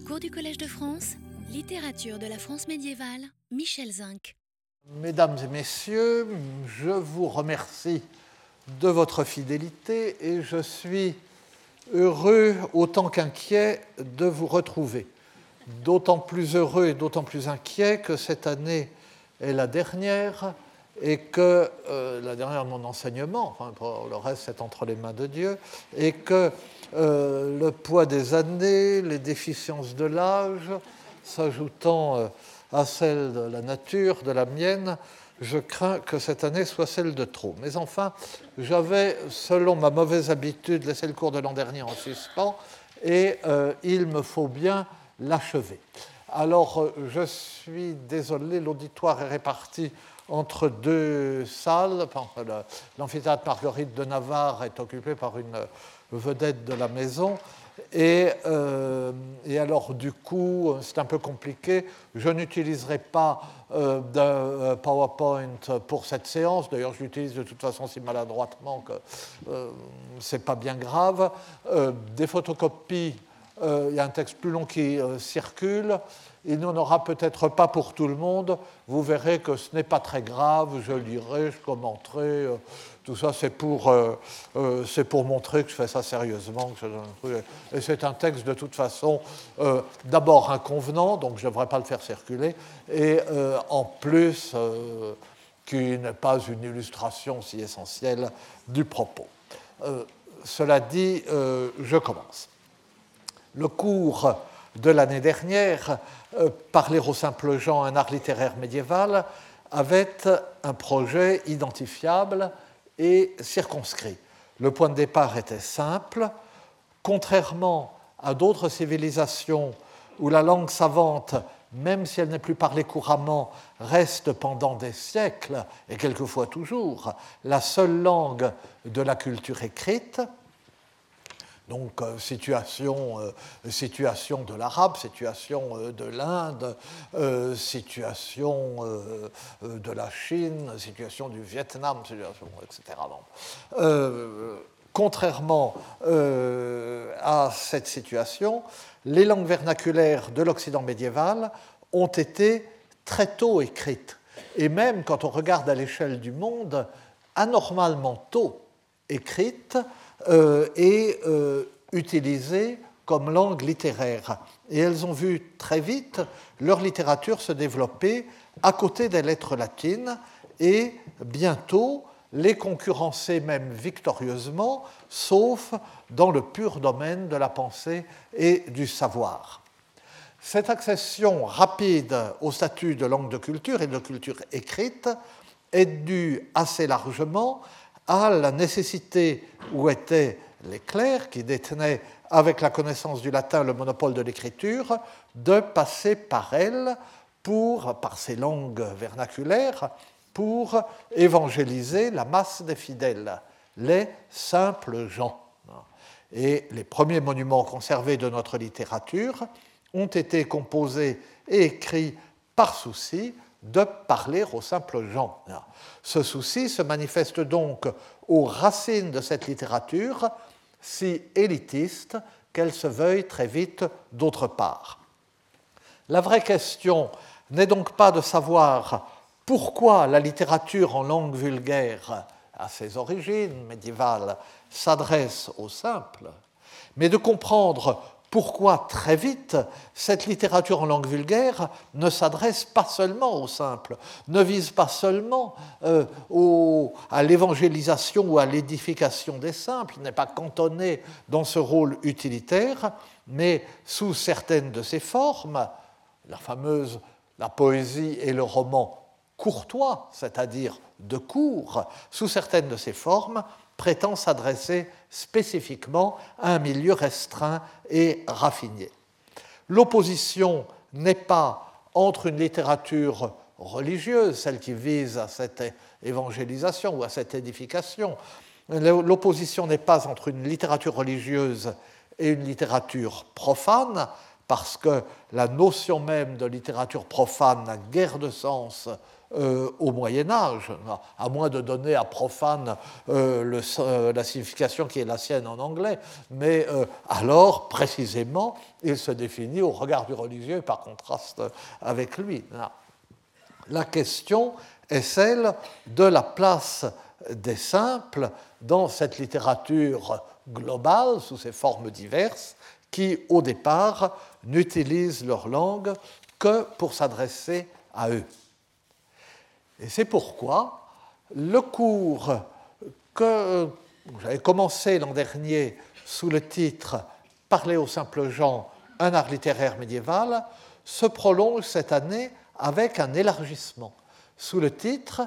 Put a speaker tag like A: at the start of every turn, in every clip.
A: Cours du Collège de France, littérature de la France médiévale, Michel Zinc.
B: Mesdames et messieurs, je vous remercie de votre fidélité et je suis heureux autant qu'inquiet de vous retrouver. D'autant plus heureux et d'autant plus inquiet que cette année est la dernière et que euh, la dernière de mon enseignement, le reste c'est entre les mains de Dieu, et que euh, le poids des années, les déficiences de l'âge, s'ajoutant euh, à celle de la nature, de la mienne, je crains que cette année soit celle de trop. Mais enfin, j'avais, selon ma mauvaise habitude, laissé le cours de l'an dernier en suspens, et il me faut bien l'achever. Alors, je suis désolé, l'auditoire est réparti entre deux salles. L'amphithéâtre Marguerite de Navarre est occupé par une vedette de la maison. Et, euh, alors, du coup, c'est un peu compliqué. Je n'utiliserai pas euh, de euh, PowerPoint pour cette séance. D'ailleurs, je l'utilise de toute façon si maladroitement que euh, c'est pas bien grave. des photocopies, il y a un texte plus long qui circule. Il n'en aura peut-être pas pour tout le monde. Vous verrez que ce n'est pas très grave. Je lirai, je commenterai. Euh, tout ça, c'est pour, euh, euh, pour montrer que je fais ça sérieusement. Et c'est un texte de toute façon d'abord inconvenant, donc je ne devrais pas le faire circuler, et en plus qui n'est pas une illustration si essentielle du propos. cela dit, je commence. Le cours de l'année dernière Parler au simple gens, un art littéraire médiéval, avait un projet identifiable et circonscrit. Le point de départ était simple. Contrairement à d'autres civilisations où la langue savante, même si elle n'est plus parlée couramment, reste pendant des siècles et quelquefois toujours la seule langue de la culture écrite, donc euh, situation, euh, situation de l'arabe, situation euh, de l'Inde, situation de la Chine, situation du Vietnam, situation, etc. contrairement à cette situation, les langues vernaculaires de l'Occident médiéval ont été très tôt écrites. Et même quand on regarde à l'échelle du monde, anormalement tôt écrites, et euh, utilisées comme langue littéraire. Et elles ont vu très vite leur littérature se développer à côté des lettres latines et bientôt les concurrencer même victorieusement, sauf dans le pur domaine de la pensée et du savoir. Cette accession rapide au statut de langue de culture et de culture écrite est due assez largement à la nécessité où étaient les clercs qui détenaient avec la connaissance du latin le monopole de l'écriture, de passer par elle pour, par ces langues vernaculaires, pour évangéliser la masse des fidèles, les simples gens. Et les premiers monuments conservés de notre littérature ont été composés et écrits par souci de parler aux simples gens. Ce souci se manifeste donc aux racines de cette littérature, si élitiste qu'elle se veuille très vite d'autre part. La vraie question n'est donc pas de savoir pourquoi la littérature en langue vulgaire, à ses origines médiévales, s'adresse aux simples, mais de comprendre pourquoi très vite cette littérature en langue vulgaire ne s'adresse pas seulement aux simples, ne vise pas seulement euh, à l'évangélisation ou à l'édification des simples, n'est pas cantonnée dans ce rôle utilitaire, mais sous certaines de ses formes, la fameuse la poésie et le roman courtois, c'est-à-dire de cours, sous certaines de ses formes, prétend s'adresser spécifiquement à un milieu restreint et raffiné. L'opposition n'est pas entre une littérature religieuse, celle qui vise à cette évangélisation ou à cette édification. L'opposition n'est pas entre une littérature religieuse et une littérature profane, parce que la notion même de littérature profane n'a guère de sens euh, au Moyen Âge, à moins de donner à profane euh, euh, la signification qui est la sienne en anglais, mais alors, précisément, il se définit au regard du religieux par contraste avec lui. La question est celle de la place des simples dans cette littérature globale, sous ses formes diverses, qui, au départ, n'utilisent leur langue que pour s'adresser à eux. Et c'est pourquoi le cours que j'avais commencé l'an dernier sous le titre Parler aux simples gens, un art littéraire médiéval, se prolonge cette année avec un élargissement sous le titre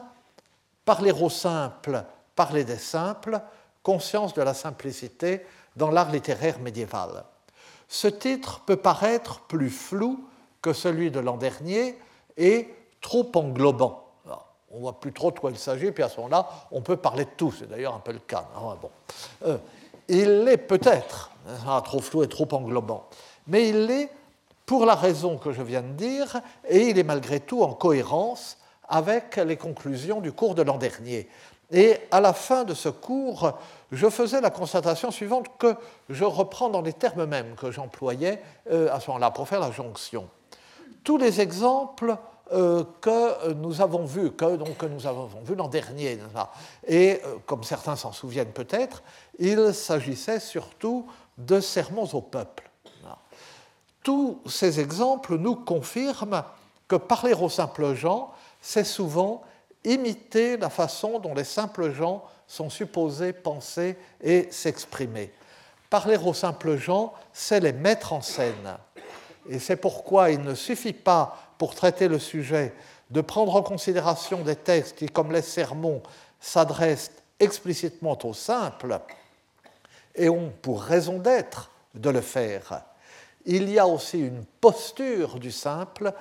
B: Parler aux simples, parler des simples, conscience de la simplicité dans l'art littéraire médiéval. Ce titre peut paraître plus flou que celui de l'an dernier et trop englobant on voit plus trop de quoi il s'agit, puis à ce moment-là, on peut parler de tout. C'est d'ailleurs un peu le cas. Hein. Euh, il l'est peut-être, hein, trop flou et trop englobant, mais il l'est pour la raison que je viens de dire, et il est malgré tout en cohérence avec les conclusions du cours de l'an dernier. Et à la fin de ce cours, je faisais la constatation suivante que je reprends dans les termes mêmes que j'employais euh, à ce moment-là pour faire la jonction. Tous les exemples euh, que nous avons vu, que, donc, que nous avons vu l'an dernier. Et euh, comme certains s'en souviennent peut-être, il s'agissait surtout de sermons au peuple. Tous ces exemples nous confirment que parler aux simples gens, c'est souvent imiter la façon dont les simples gens sont supposés penser et s'exprimer. Parler aux simples gens, c'est les mettre en scène. Et c'est pourquoi il ne suffit pas pour traiter le sujet, de prendre en considération des textes qui, comme les sermons, s'adressent explicitement aux simples, et ont pour raison d'être de le faire. Il y a aussi une posture du simple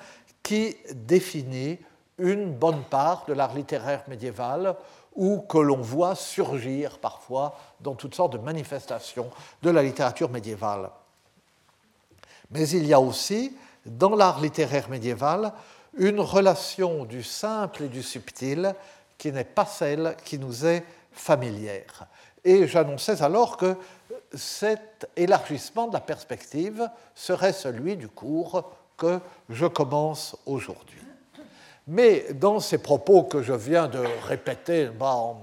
B: qui définit une bonne part de l'art littéraire médiéval ou que l'on voit surgir parfois dans toutes sortes de manifestations de la littérature médiévale. Mais il y a aussi dans l'art littéraire médiéval une relation du simple et du subtil qui n'est pas celle qui nous est familière. Et j'annonçais alors que cet élargissement de la perspective serait celui du cours que je commence aujourd'hui. Mais dans ces propos que je viens de répéter, en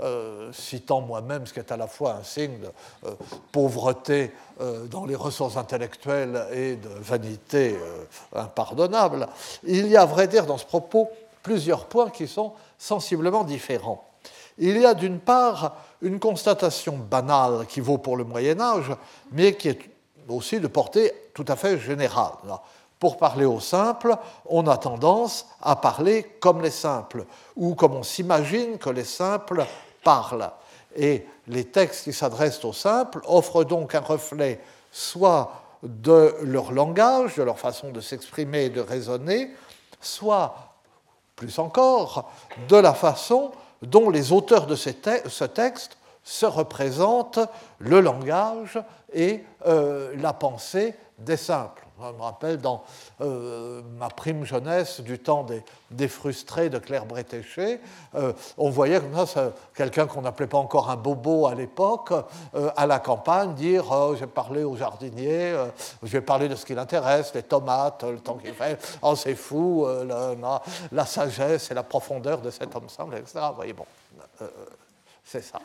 B: euh, citant moi-même, ce qui est à la fois un signe de euh, pauvreté euh, dans les ressources intellectuelles et de vanité impardonnable, il y a, à vrai dire, dans ce propos, plusieurs points qui sont sensiblement différents. Il y a d'une part une constatation banale qui vaut pour le Moyen Âge, mais qui est aussi de portée tout à fait générale. Pour parler aux simples, on a tendance à parler comme les simples, ou comme on s'imagine que les simples parlent. Et les textes qui s'adressent aux simples offrent donc un reflet soit de leur langage, de leur façon de s'exprimer et de raisonner, soit, plus encore, de la façon dont les auteurs de ce texte se représentent le langage et euh, la pensée des simples. Je me rappelle dans euh, ma prime jeunesse du temps des, frustrés de Claire Bretéché, euh, on voyait comme ça, quelqu'un qu'on n'appelait pas encore un bobo à l'époque, euh, à la campagne, dire oh, J'ai parlé aux jardiniers, je vais parler de ce qui l'intéresse, les tomates, le temps qu'il fait, oh, c'est fou, la, sagesse et la profondeur de cet simple, etc. Vous voyez, bon, c'est ça.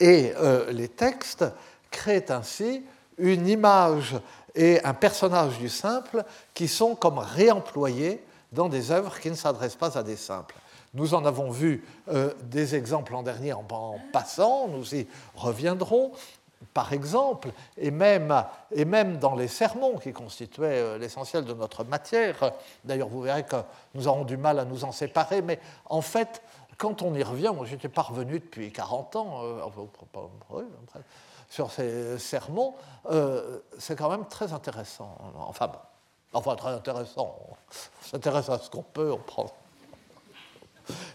B: Et les textes créent ainsi une image et un personnage du simple qui sont comme réemployés dans des œuvres qui ne s'adressent pas à des simples. Nous en avons vu euh, des exemples l'an dernier en, passant, nous y reviendrons. Par exemple, et même, dans les sermons qui constituaient euh, l'essentiel de notre matière, d'ailleurs vous verrez que nous aurons du mal à nous en séparer, mais en fait, quand on y revient, moi j'étais parvenu depuis 40 ans, euh, sur ces sermons, euh, c'est quand même très intéressant. Enfin enfin très intéressant. On s'intéresse à ce qu'on peut, on prend.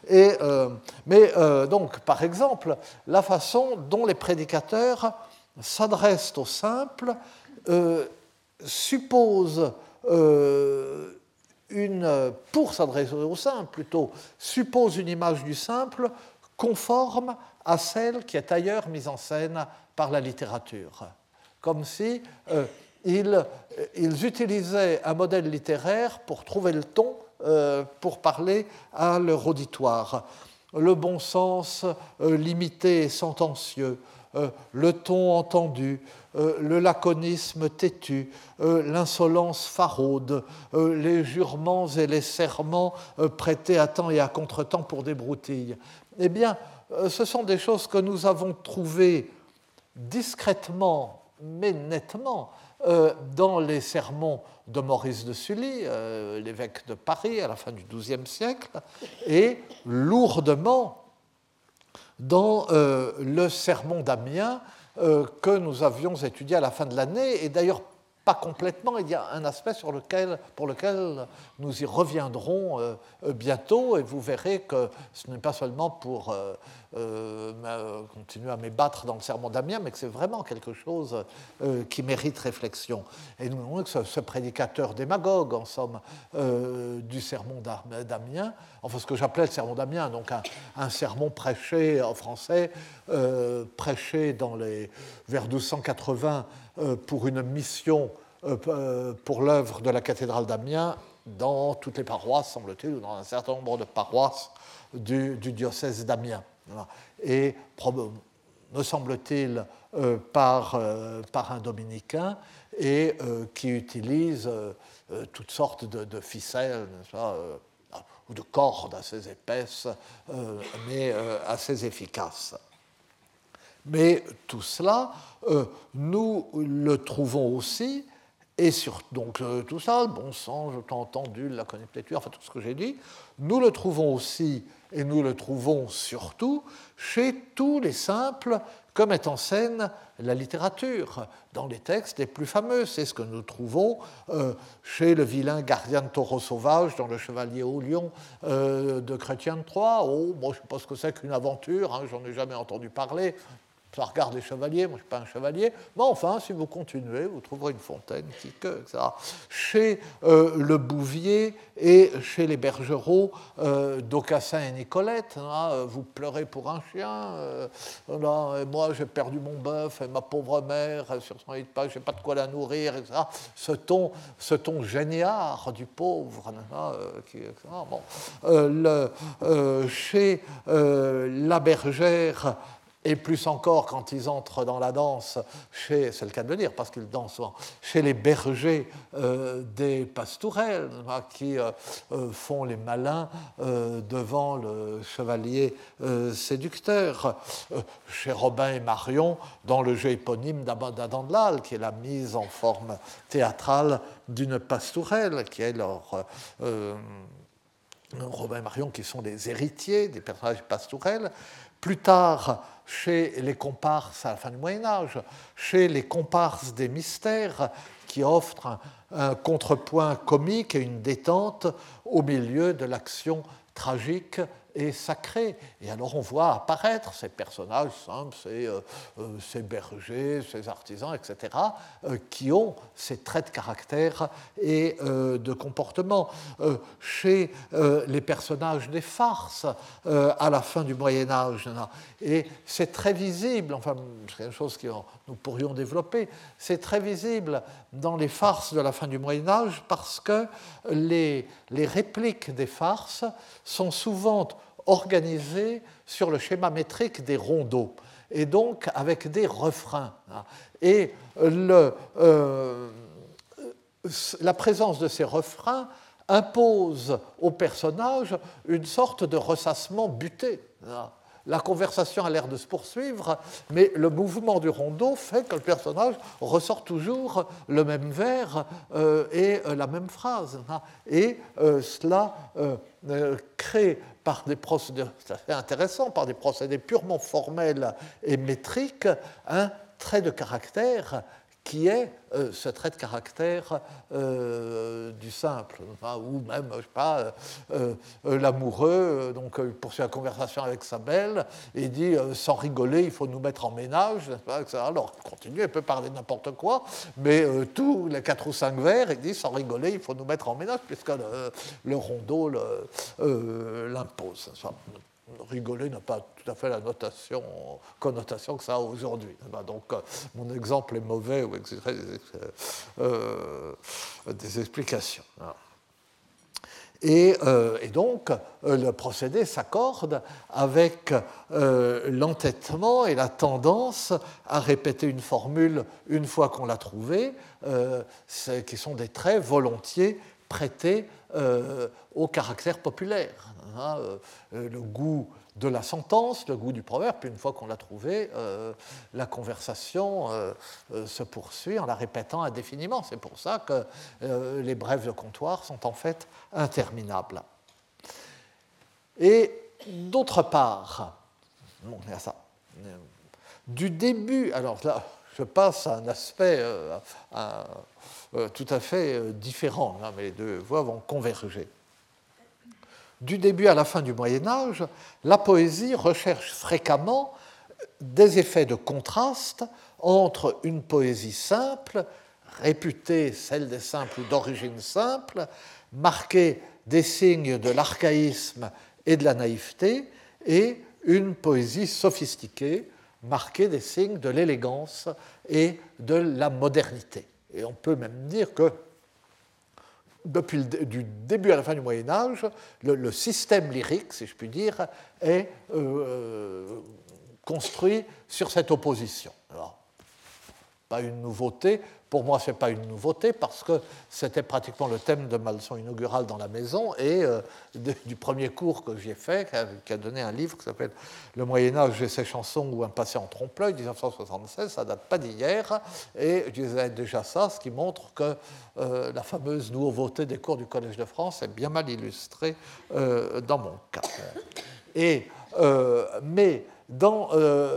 B: Et, euh, mais euh, donc, par exemple, la façon dont les prédicateurs s'adressent aux simples suppose une, pour s'adresser au simple plutôt, suppose une image du simple conforme à celle qui est ailleurs mise en scène par la littérature. Comme si euh, ils, utilisaient un modèle littéraire pour trouver le ton euh, pour parler à leur auditoire. Le bon sens euh, limité et sentencieux, le ton entendu, le laconisme têtu, l'insolence faraude, les jurements et les serments prêtés à temps et à contre-temps pour des broutilles. Eh bien, ce sont des choses que nous avons trouvées discrètement mais nettement euh, dans les sermons de Maurice de Sully, euh, l'évêque de Paris à la fin du XIIe siècle, et lourdement dans euh, le sermon d'Amiens que nous avions étudié à la fin de l'année, et d'ailleurs pas complètement, il y a un aspect sur lequel, pour lequel nous y reviendrons bientôt, et vous verrez que ce n'est pas seulement pour euh, continuer à m'ébattre dans le sermon d'Amiens, mais que c'est vraiment quelque chose euh, qui mérite réflexion. Et nous voyons que ce, prédicateur démagogue, en somme, euh, du sermon d'Amiens, enfin ce que j'appelais le sermon d'Amiens, donc un, sermon prêché en français, prêché dans les, vers 1280 pour une mission pour l'œuvre de la cathédrale d'Amiens dans toutes les paroisses, semble-t-il, ou dans un certain nombre de paroisses du diocèse d'Amiens et me semble-t-il euh, par, euh, par, un dominicain, et euh, qui utilise toutes sortes de, ficelles ou de cordes assez épaisses, mais assez efficaces. Mais tout cela, nous le trouvons aussi, et sur donc tout ça, le bon sens, je t'ai entendu, la connectiture, enfin tout ce que j'ai dit, nous le trouvons aussi et nous le trouvons surtout chez tous les simples que met en scène la littérature, dans les textes les plus fameux. C'est ce que nous trouvons euh, chez le vilain gardien de taureau sauvage dans Le Chevalier au Lion euh, de Chrétien de Troyes. Oh, moi je ne sais pas ce que c'est qu'une aventure, hein, j'en ai jamais entendu parler ça regarde les chevaliers, moi je ne suis pas un chevalier, mais enfin, si vous continuez, vous trouverez une fontaine, qui que, etc. Chez euh, le Bouvier et chez les bergeraux euh, d'Aucassin et Nicolette, hein, euh, vous pleurez pour un chien, et moi j'ai perdu mon bœuf, et ma pauvre mère, sur son lit de page, je n'ai pas de quoi la nourrir, etc. Ce ton, ce ton géniard du pauvre, hein, qui, bon. chez la bergère, et plus encore quand ils entrent dans la danse, chez, c'est le cas de le dire, parce qu'ils dansent souvent, chez les bergers euh, des pastourelles, hein, qui euh, euh, font les malins devant le chevalier séducteur, chez Robin et Marion, dans le jeu éponyme d'Adam de Lal, qui est la mise en forme théâtrale d'une pastourelle, qui est leur... Robin et Marion qui sont des héritiers des personnages pastourels. Plus tard, chez les comparses à la fin du Moyen Âge, chez les comparses des mystères qui offrent un, contrepoint comique et une détente au milieu de l'action tragique et sacré. Et alors on voit apparaître ces personnages simples, ces, euh, euh, ces bergers, ces artisans, etc., euh, qui ont ces traits de caractère et de comportement. chez les personnages des farces à la fin du Moyen Âge, et c'est très visible, enfin c'est quelque chose que nous pourrions développer, c'est très visible dans les farces de la fin du Moyen Âge parce que les, les répliques des farces sont souvent organisé sur le schéma métrique des rondeaux, et donc avec des refrains. Hein. Et euh, la présence de ces refrains impose au personnage une sorte de ressassement buté. Hein. La conversation a l'air de se poursuivre, mais le mouvement du rondeau fait que le personnage ressort toujours le même vers euh, et euh, la même phrase. Hein. Et cela crée par des procédés, intéressant, par des procédés purement formels et métriques, un trait de caractère qui est euh, ce trait de caractère euh, du simple, ou même, je sais pas, euh, l'amoureux, donc il poursuit la conversation avec sa belle, et dit sans rigoler, il faut nous mettre en ménage, alors il continue, il peut parler n'importe quoi, mais tous les quatre ou cinq vers, il dit sans rigoler, il faut nous mettre en ménage, puisque le, le rondeau l'impose rigoler n'a pas tout à fait la notation, connotation que ça a aujourd'hui. Donc euh, mon exemple est mauvais ou exigerait des, euh, explications. Et, euh, et, donc, le procédé s'accorde avec l'entêtement et la tendance à répéter une formule une fois qu'on l'a trouvée, qui sont des traits volontiers prêtés au caractère populaire. Hein, le goût de la sentence, le goût du proverbe, puis une fois qu'on l'a trouvé, euh, la conversation euh, euh, se poursuit en la répétant indéfiniment. C'est pour ça que les brèves de comptoir sont en fait interminables. Et d'autre part, il y a ça, du début, alors là, je passe à un aspect tout à fait différent, hein, mais les deux voies vont converger du début à la fin du Moyen Âge, la poésie recherche fréquemment des effets de contraste entre une poésie simple, réputée celle des simples ou d'origine simple, marquée des signes de l'archaïsme et de la naïveté, et une poésie sophistiquée, marquée des signes de l'élégance et de la modernité. Et on peut même dire que depuis le du début à la fin du Moyen Âge, le, système lyrique, si je puis dire, est euh, construit sur cette opposition. pas une nouveauté, pour moi, ce n'est pas une nouveauté parce que c'était pratiquement le thème de ma leçon inaugurale dans la maison et euh, du premier cours que j'ai fait, qui a, donné un livre qui s'appelle Le Moyen-Âge et ses chansons ou un passé en trompe-l'œil, 1976. Ça date pas d'hier. Et je disais déjà ça, ce qui montre que euh, la fameuse nouveauté des cours du Collège de France est bien mal illustrée euh, dans mon cas. Et, mais dans,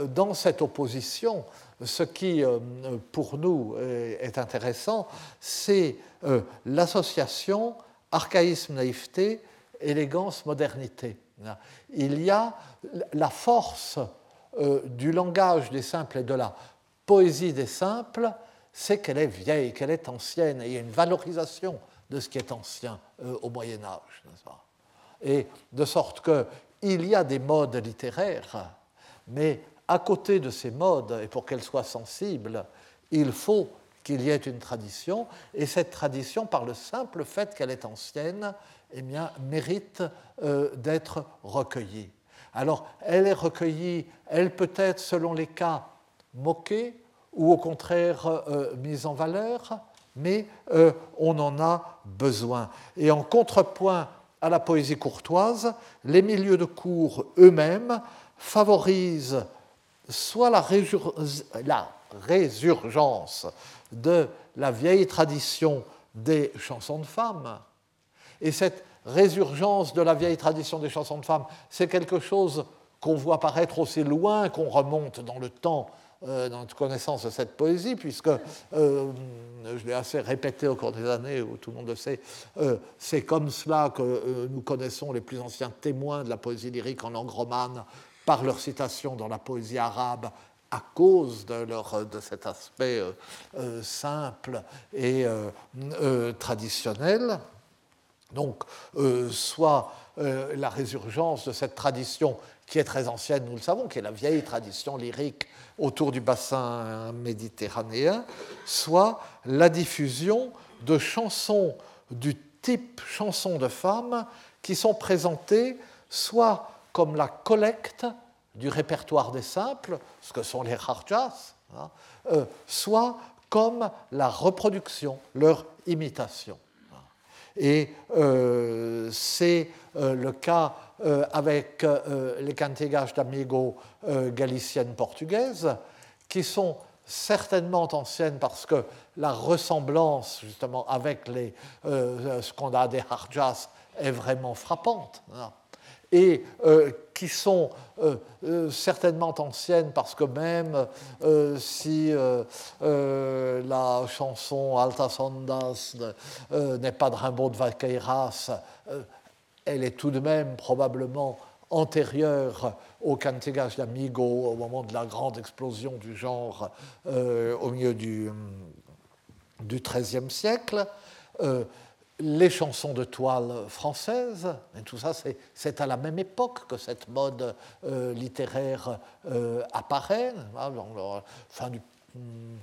B: dans cette opposition, ce qui, euh, pour nous, est intéressant, c'est euh, l'association archaïsme-naïveté, élégance-modernité. Il y a la force euh, du langage des simples et de la poésie des simples, c'est qu'elle est vieille, qu'elle est ancienne, et il y a une valorisation de ce qui est ancien au Moyen Âge. Et de sorte qu'il y a des modes littéraires, mais à côté de ces modes, et pour qu'elles soient sensibles, il faut qu'il y ait une tradition, et cette tradition, par le simple fait qu'elle est ancienne, eh bien, mérite euh, d'être recueillie. Alors, elle est recueillie, elle peut être, selon les cas, moquée ou au contraire euh, mise en valeur, mais euh, on en a besoin. Et en contrepoint à la poésie courtoise, les milieux de cours eux-mêmes favorisent soit la, résurgence de la vieille tradition des chansons de femmes. Et cette résurgence de la vieille tradition des chansons de femmes, c'est quelque chose qu'on voit apparaître aussi loin qu'on remonte dans le temps euh, dans notre connaissance de cette poésie, puisque, euh, je l'ai assez répété au cours des années, où tout le monde le sait, euh, c'est comme cela que nous connaissons les plus anciens témoins de la poésie lyrique en langue romane, par leur citation dans la poésie arabe à cause de, leur, cet aspect euh, euh, simple et euh, traditionnel. Donc, soit la résurgence de cette tradition qui est très ancienne, nous le savons, qui est la vieille tradition lyrique autour du bassin méditerranéen, soit la diffusion de chansons du type chansons de femmes qui sont présentées soit comme la collecte du répertoire des simples, ce que sont les harjas, hein, euh, soit comme la reproduction, leur imitation. Et euh, c'est euh, le cas avec les cantigas d'amigo galiciennes portugaises, qui sont certainement anciennes parce que la ressemblance justement avec ce qu'on a des harjas est vraiment frappante. Hein et qui sont certainement anciennes parce que même si la chanson Alta Sondas n'est pas de Rimbaud de Vaqueiras, elle est tout de même probablement antérieure au Cantigas d'Amigo au moment de la grande explosion du genre au milieu du, du XIIIe siècle. Euh, les chansons de toile françaises, et tout ça, c'est à la même époque que cette mode euh, littéraire euh, apparaît, fin du, hmm,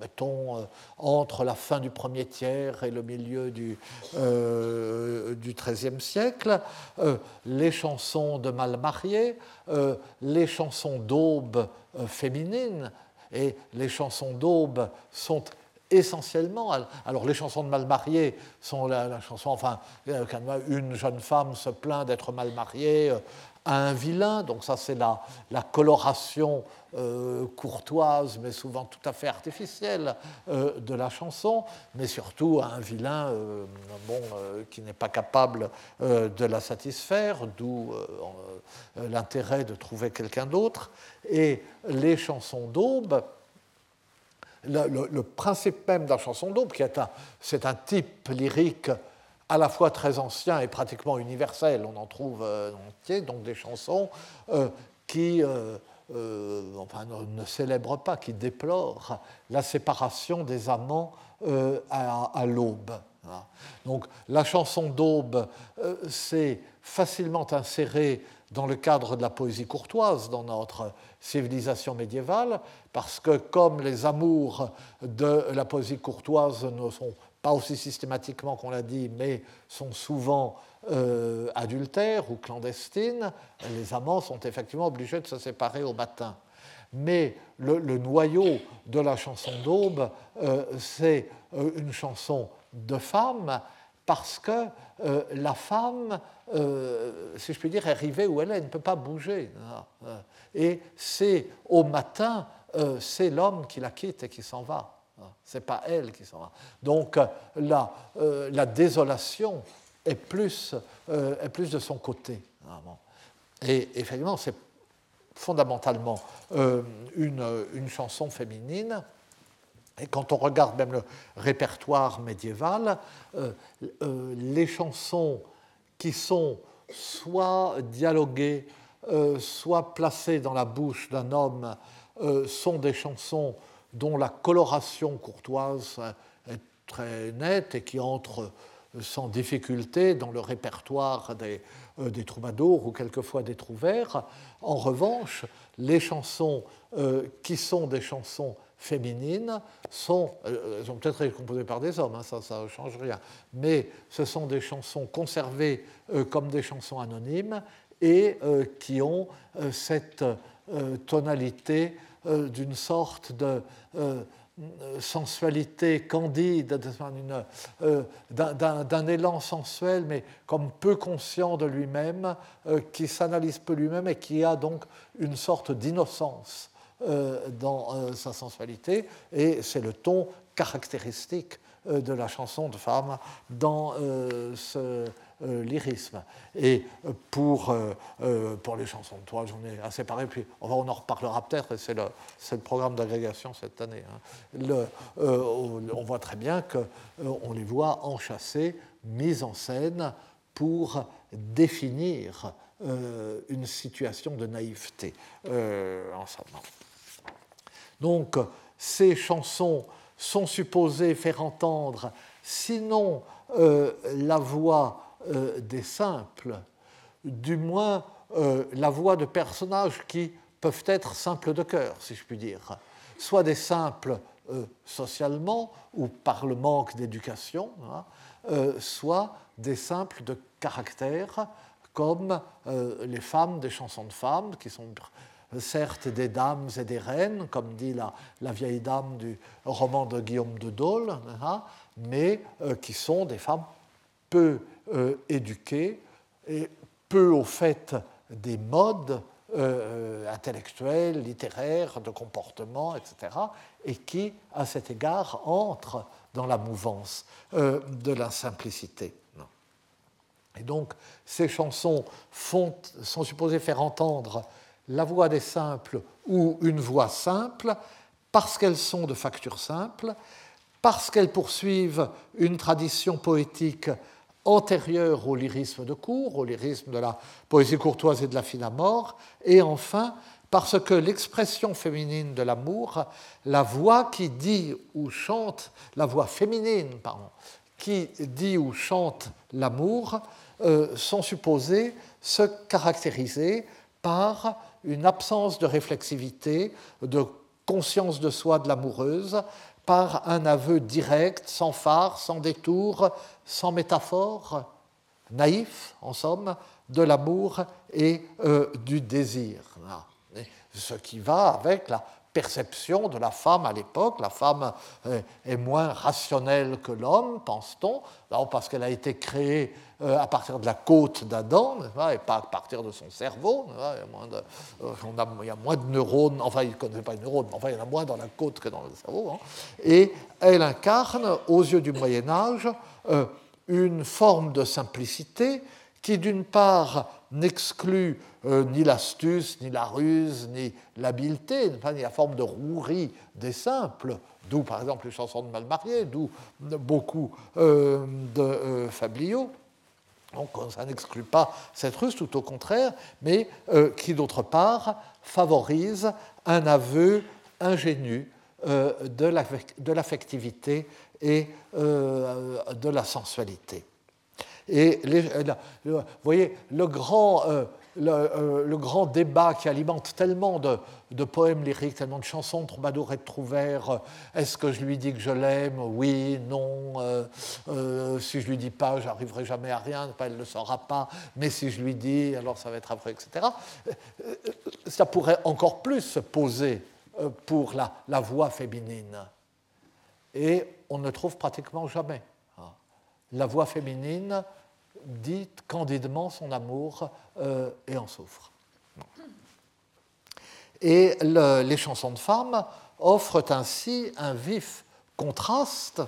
B: mettons, entre la fin du premier tiers et le milieu du, du XIIIe siècle, les chansons de mal mariés, les chansons d'aube féminines, et les chansons d'aube sont essentiellement. Alors, les chansons de mal mariés sont la, chanson, enfin, euh, une jeune femme se plaint d'être mal mariée euh, à un vilain, donc ça, c'est la, coloration euh, courtoise, mais souvent tout à fait artificielle de la chanson, mais surtout à un vilain qui n'est pas capable de la satisfaire, d'où l'intérêt de trouver quelqu'un d'autre. Et les chansons d'aube, le, principe même de la chanson d'aube, qui est un, c'est un type lyrique à la fois très ancien et pratiquement universel, on en trouve euh, entier, donc des chansons euh, qui euh, enfin, ne, célèbrent pas, qui déplorent la séparation des amants à, l'aube. Donc la chanson d'aube, c'est facilement inséré dans le cadre de la poésie courtoise dans notre civilisation médiévale, parce que comme les amours de la poésie courtoise ne sont pas aussi systématiquement qu'on l'a dit, mais sont souvent euh, adultères ou clandestines, les amants sont effectivement obligés de se séparer au matin. Mais le, noyau de la chanson d'aube, euh, c'est euh, une chanson de femme parce que la femme euh, si je puis dire, arrivée où elle est, elle ne peut pas bouger. Euh, et c'est au matin, euh, c'est l'homme qui la quitte et qui s'en va. Ce n'est pas elle qui s'en va. Donc la, la désolation est plus, est plus de son côté. Et effectivement, c'est fondamentalement une, une, chanson féminine. Et quand on regarde même le répertoire médiéval, les chansons qui sont soit dialoguées, euh, soit placées dans la bouche d'un homme, euh, sont des chansons dont la coloration courtoise est très nette et qui entrent sans difficulté dans le répertoire des, euh, des troubadours ou quelquefois des trouvères. En revanche, les chansons qui sont des chansons féminines sont, euh, elles ont peut-être été composées par des hommes, hein, ça ne change rien, mais ce sont des chansons conservées euh, comme des chansons anonymes et euh, qui ont cette tonalité d'une sorte de sensualité candide, d'un élan sensuel, mais comme peu conscient de lui-même, qui s'analyse peu lui-même et qui a donc une sorte d'innocence euh, dans euh, sa sensualité, et c'est le ton caractéristique euh, de la chanson de femme dans ce lyrisme. Et pour, pour les chansons de toi, j'en ai assez parlé, puis on, en reparlera peut-être, c'est le, le, programme d'agrégation cette année. Hein. On voit très bien qu'on les voit enchâssés, mis en scène pour définir une situation de naïveté somme. Donc, ces chansons sont supposées faire entendre, sinon euh, la voix euh, des simples, du moins euh, la voix de personnages qui peuvent être simples de cœur, si je puis dire, soit des simples socialement ou par le manque d'éducation, hein, soit des simples de caractère, comme les femmes des chansons de femmes, qui sont certes des dames et des reines, comme dit la, vieille dame du roman de Guillaume de Dole, hein, mais euh, qui sont des femmes peu euh, éduquées et peu au fait des modes euh, intellectuels, littéraires, de comportement, etc., et qui, à cet égard, entrent dans la mouvance de la simplicité. Et donc, ces chansons sont supposées faire entendre la voix des simples ou une voix simple parce qu'elles sont de facture simple, parce qu'elles poursuivent une tradition poétique antérieure au lyrisme de cour, au lyrisme de la poésie courtoise et de la fine à mort, et enfin parce que l'expression féminine de l'amour, la voix qui dit ou chante, la voix féminine, pardon, qui dit ou chante l'amour, euh, sont supposées se caractériser par une absence de réflexivité, de conscience de soi de l'amoureuse, par un aveu direct, sans phare, sans détour, sans métaphore, naïf, en somme, de l'amour et euh, du désir. Ce qui va avec la perception de la femme à l'époque. La femme euh, est moins rationnelle que l'homme, pense-t-on, parce qu'elle a été créée euh, à partir de la côte d'Adam, et pas à partir de son cerveau. Il y, a moins de, euh, y a moins de neurones, enfin, il ne connaît pas les neurones, mais enfin, il y en a moins dans la côte que dans le cerveau. Hein. Et elle incarne, aux yeux du Moyen Âge, une forme de simplicité qui, d'une part, n'exclut euh, ni l'astuce, ni la ruse, ni l'habileté, ni la forme de rouerie des simples, d'où par exemple les chansons de Malmarié, d'où beaucoup euh, de euh, Fabliaux. Donc ça n'exclut pas cette ruse, tout au contraire, mais qui d'autre part favorise un aveu ingénu de l'affectivité et de la sensualité. Et vous voyez, le grand, euh, euh, le, grand débat qui alimente tellement de, poèmes lyriques, tellement de chansons, troubadours et euh, est-ce que je lui dis que je l'aime? Oui, non. si je lui dis pas, j'arriverai jamais à rien, elle ne le saura pas. Mais si je lui dis, alors ça va être après, etc. Ça pourrait encore plus se poser pour la, la voix féminine. Et on ne trouve pratiquement jamais. La voix féminine dit candidement son amour euh, et en souffre. Et les chansons de femmes offrent ainsi un vif contraste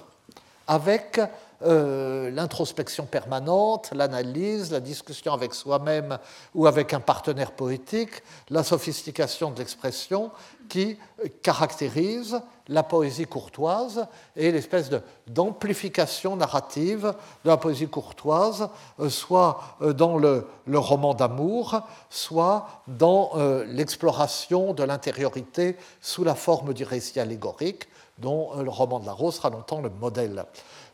B: avec euh, l'introspection permanente, l'analyse, la discussion avec soi-même ou avec un partenaire poétique, la sophistication de l'expression qui caractérise la poésie courtoise et l'espèce d'amplification narrative de la poésie courtoise, euh, soit euh, dans le, roman d'amour, soit dans l'exploration de l'intériorité sous la forme du récit allégorique, dont le roman de la Rose sera longtemps le modèle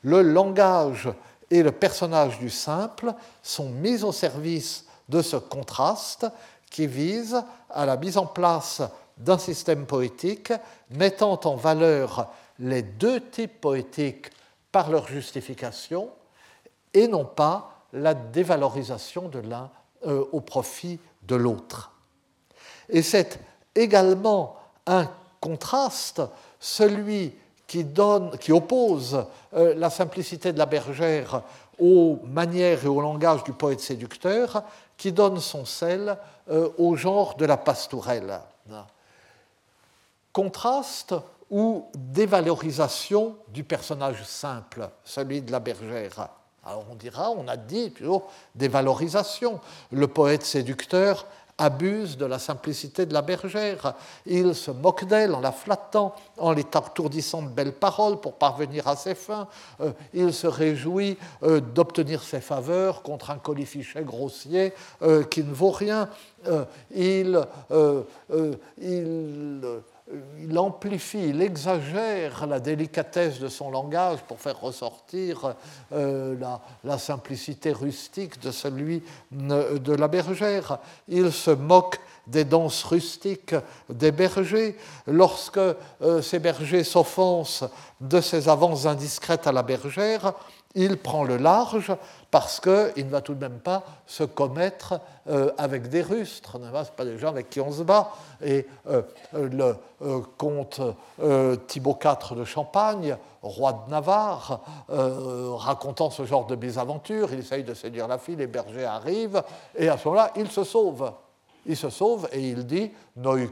B: le langage et le personnage du simple sont mis au service de ce contraste qui vise à la mise en place d'un système poétique mettant en valeur les deux types poétiques par leur justification et non pas la dévalorisation de l'un euh, au profit de l'autre. Et c'est également un contraste, celui qui, oppose euh, la simplicité de la bergère aux manières et au langage du poète séducteur, qui donne son sel euh, au genre de la pastourelle. Contraste ou dévalorisation du personnage simple, celui de la bergère. Alors on dira, on a dit plutôt dévalorisation. Le poète séducteur abuse de la simplicité de la bergère. Il se moque d'elle en la flattant, en l'étourdissant de belles paroles pour parvenir à ses fins. Euh, il se réjouit euh, d'obtenir ses faveurs contre un colifichet grossier euh, qui ne vaut rien. il, il il amplifie, il exagère la délicatesse de son langage pour faire ressortir euh, la, simplicité rustique de celui de la bergère. Il se moque des danses rustiques des bergers. Lorsque euh, ces bergers s'offensent de ses avances indiscrètes à la bergère, il prend le large parce qu'il ne va tout de même pas se commettre euh, avec des rustres. Ce pas? Des gens avec qui on se bat. Et euh, le euh, comte Thibaut IV de Champagne, roi de Navarre, racontant ce genre de mésaventures, il essaye de séduire la fille, les bergers arrivent, et à ce moment-là, il se sauve. Il se sauve et il dit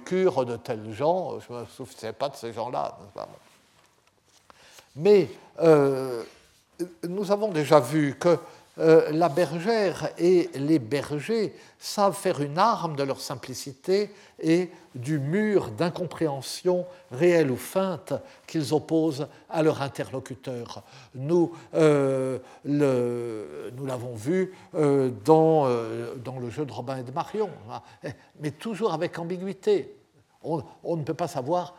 B: cure de tels gens, je ne me souviens pas de ces gens-là. Mais nous avons déjà vu que euh, la bergère et les bergers savent faire une arme de leur simplicité et du mur d'incompréhension réelle ou feinte qu'ils opposent à leur interlocuteur. Nous, euh, l'avons vu euh, dans, dans, le jeu de Robin et de Marion, hein, mais toujours avec ambiguïté. On, on ne peut pas savoir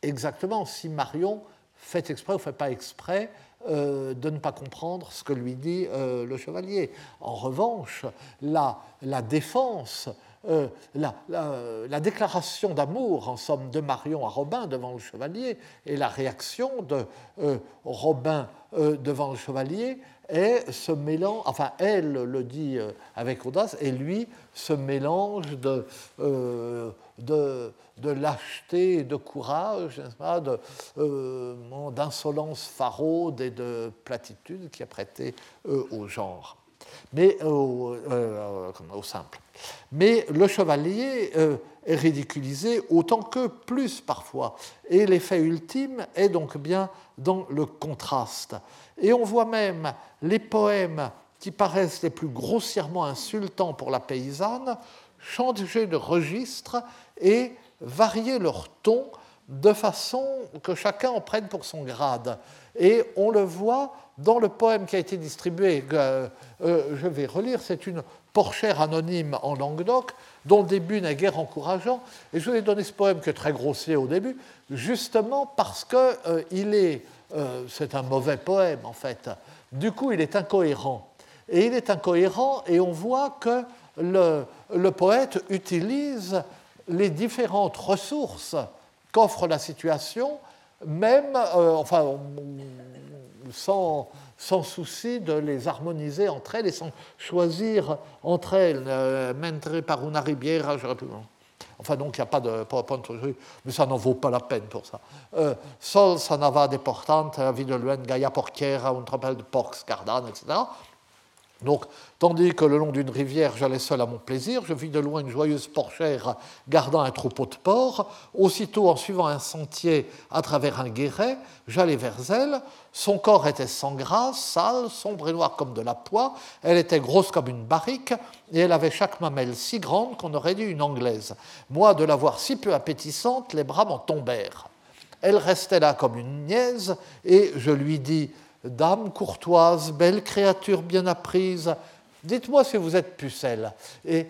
B: exactement si Marion fait exprès ou fait pas exprès euh, de ne pas comprendre ce que lui dit euh, le chevalier. En revanche, la, défense, euh, la, la, déclaration d'amour, en somme, de Marion à Robin devant le chevalier et la réaction de Robin devant le chevalier est ce mélange, enfin elle le dit avec audace, et lui ce mélange de de, de lâcheté et de courage, euh, d'insolence faraude et de platitude qui a prêté euh, au genre, mais euh, au simple. Mais le chevalier est ridiculisé autant que plus parfois, et l'effet ultime est donc bien dans le contraste. Et on voit même les poèmes qui paraissent les plus grossièrement insultants pour la paysanne changer de registre et varier leur ton de façon que chacun en prenne pour son grade. Et on le voit dans le poème qui a été distribué, euh, euh, je vais relire, c'est une porchère anonyme en Languedoc, dont le début n'est guère encourageant. Et je vous ai donné ce poème qui est très grossier au début, justement parce que euh, il est, c'est un mauvais poème en fait. Du coup, il est incohérent. Et il est incohérent et on voit que le, poète utilise les différentes ressources qu'offre la situation, même euh, enfin, sans, sans, souci de les harmoniser entre elles et sans choisir entre elles. Euh, mentre par una riviera, j'aurais pu. Enfin, donc, il n'y a pas de PowerPoint mais ça n'en vaut pas la peine pour ça. Euh, Sol sanava deportante, vie de luen, Gaia porquiera, un tropel de porcs, cardane, etc. Donc, tandis que le long d'une rivière, j'allais seul à mon plaisir, je vis de loin une joyeuse porchère gardant un troupeau de porcs. Aussitôt, en suivant un sentier à travers un guéret, j'allais vers elle. Son corps était sans grâce, sale, sombre et noir comme de la poix. Elle était grosse comme une barrique et elle avait chaque mamelle si grande qu'on aurait dit une anglaise. Moi, de la voir si peu appétissante, les bras m'en tombèrent. Elle restait là comme une niaise et je lui dis Dame courtoise, belle créature bien apprise, dites-moi si vous êtes pucelle. Et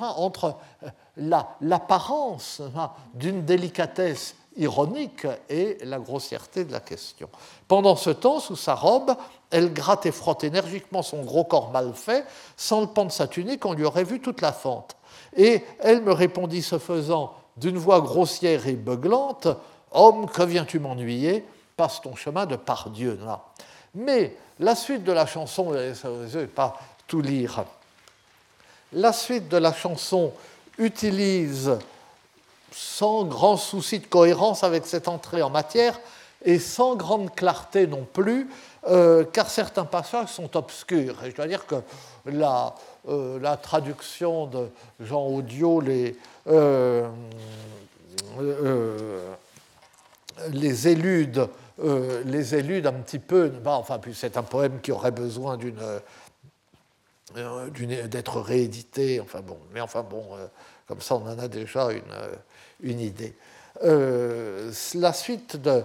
B: entre euh, l'apparence hein, d'une délicatesse ironique et la grossièreté de la question. Pendant ce temps, sous sa robe, elle gratte et frotte énergiquement son gros corps mal fait, sans le pan de sa tunique, on lui aurait vu toute la fente. Et elle me répondit ce faisant d'une voix grossière et beuglante Homme, que viens-tu m'ennuyer? Passe ton chemin de par Dieu. Mais la suite de la chanson, je ne vais pas tout lire, la suite de la chanson utilise sans grand souci de cohérence avec cette entrée en matière et sans grande clarté non plus, euh, car certains passages sont obscurs. Et je dois dire que la, euh, traduction de Jean Audio les, euh, les élude euh, les élus d'un petit peu. Bah, enfin, c'est un poème qui aurait besoin euh, d'être réédité. Enfin bon, mais enfin bon, euh, comme ça, on en a déjà une, idée. la suite de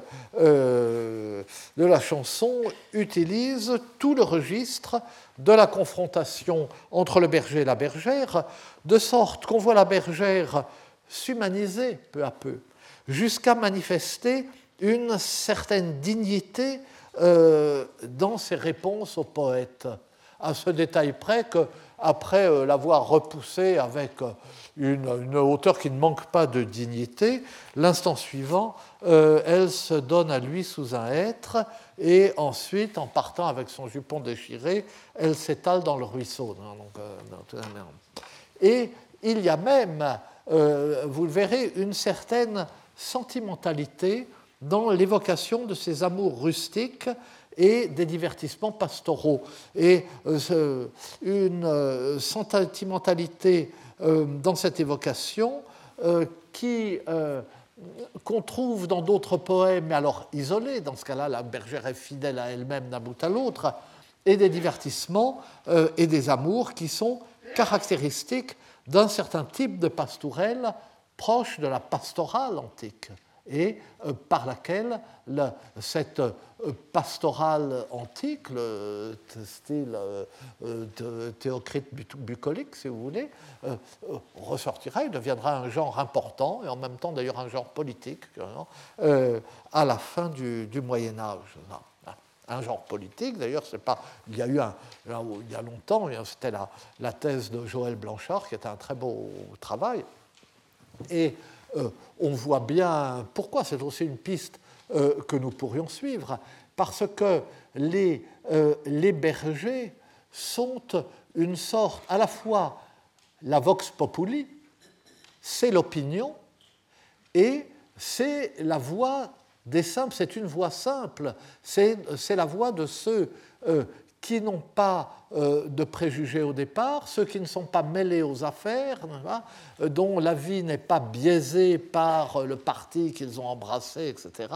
B: la chanson utilise tout le registre de la confrontation entre le berger et la bergère, de sorte qu'on voit la bergère s'humaniser peu à peu, jusqu'à manifester une certaine dignité euh, dans ses réponses au poète, à ce détail près qu'après euh, l'avoir repoussé avec euh, une, hauteur qui ne manque pas de dignité, l'instant suivant, elle se donne à lui sous un être, et ensuite, en partant avec son jupon déchiré, elle s'étale dans le ruisseau. et il y a même, vous le verrez, une certaine sentimentalité dans l'évocation de ces amours rustiques et des divertissements pastoraux. Et euh, une euh, sentimentalité euh, dans cette évocation qui qu'on trouve dans d'autres poèmes, mais alors isolés, dans ce cas-là, la bergère est fidèle à elle-même d'un bout à l'autre, et des divertissements et des amours qui sont caractéristiques d'un certain type de pastourelle proche de la pastorale antique et euh, par laquelle cette euh, pastorale antique, le style euh, théocrite bucolique, si vous voulez, ressortira et deviendra un genre important, et en même temps d'ailleurs un genre politique, à la fin du, Moyen Âge un genre politique. D'ailleurs, c'est pas. Il y a eu il y a longtemps, c'était la, la, thèse de Joël Blanchard, qui était un très beau travail. Et on voit bien pourquoi. C'est aussi une piste euh, que nous pourrions suivre, parce que les, euh, les bergers sont une sorte, à la fois la vox populi, c'est l'opinion, et c'est la voix des simples, c'est une voix simple, c'est la voix de ceux qui n'ont pas euh, de préjugés au départ, ceux qui ne sont pas mêlés aux affaires, euh, dont la vie n'est pas biaisée par euh, le parti qu'ils ont embrassé, etc.,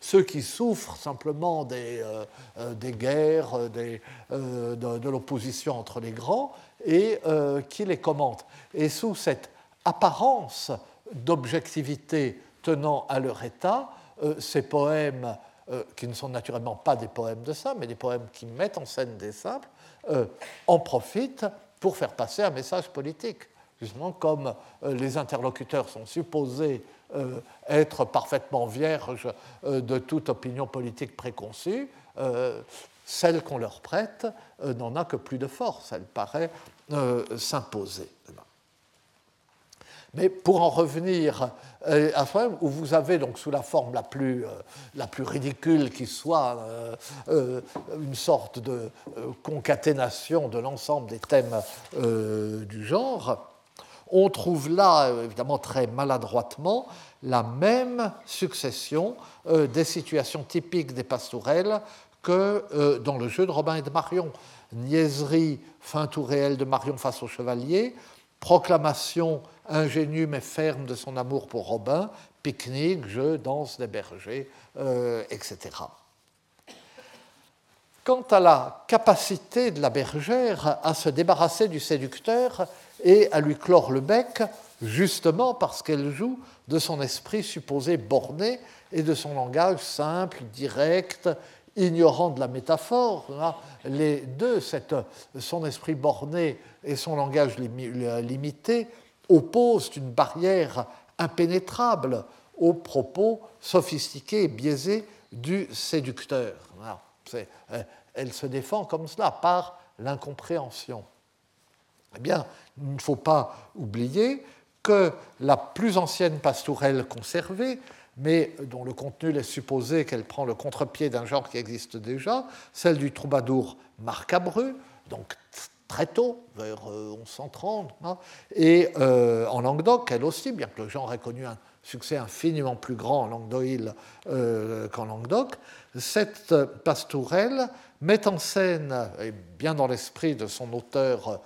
B: ceux qui souffrent simplement des, guerres, des, de, de l'opposition entre les grands, et qui les commentent. Et sous cette apparence d'objectivité tenant à leur état, ces poèmes euh, qui ne sont naturellement pas des poèmes de ça, mais des poèmes qui mettent en scène des simples, euh, en profitent pour faire passer un message politique. Justement, comme euh, les interlocuteurs sont supposés être parfaitement vierges de toute opinion politique préconçue, celle qu'on leur prête n'en a que plus de force, elle paraît s'imposer. Mais pour en revenir euh, à ce où vous avez donc sous la forme la plus, euh, la plus ridicule qui soit euh, une sorte de concaténation de l'ensemble des thèmes du genre, on trouve là, évidemment très maladroitement, la même succession des situations typiques des pastourelles que dans le jeu de Robin et de Marion. Niaiserie, fin tout réel de Marion face au chevalier, proclamation ingénue mais ferme de son amour pour Robin, pique-nique, jeu, danse des bergers, euh, etc. Quant à la capacité de la bergère à se débarrasser du séducteur et à lui clore le bec, justement parce qu'elle joue de son esprit supposé borné et de son langage simple, direct, ignorant de la métaphore. Les deux, son esprit borné et son langage limité, oppose une barrière impénétrable aux propos sophistiqués et biaisés du séducteur. Euh, elle se défend comme cela, par l'incompréhension. Eh bien, il ne faut pas oublier que la plus ancienne pastourelle conservée, mais dont le contenu laisse supposer qu'elle prend le contre-pied d'un genre qui existe déjà, celle du troubadour Marcabreux, donc très tôt, vers 1130, euh, hein. et euh, en Languedoc, elle aussi, bien que le genre ait connu un succès infiniment plus grand en Languedoc euh, qu'en Languedoc, cette pastourelle met en scène, et bien dans l'esprit de son auteur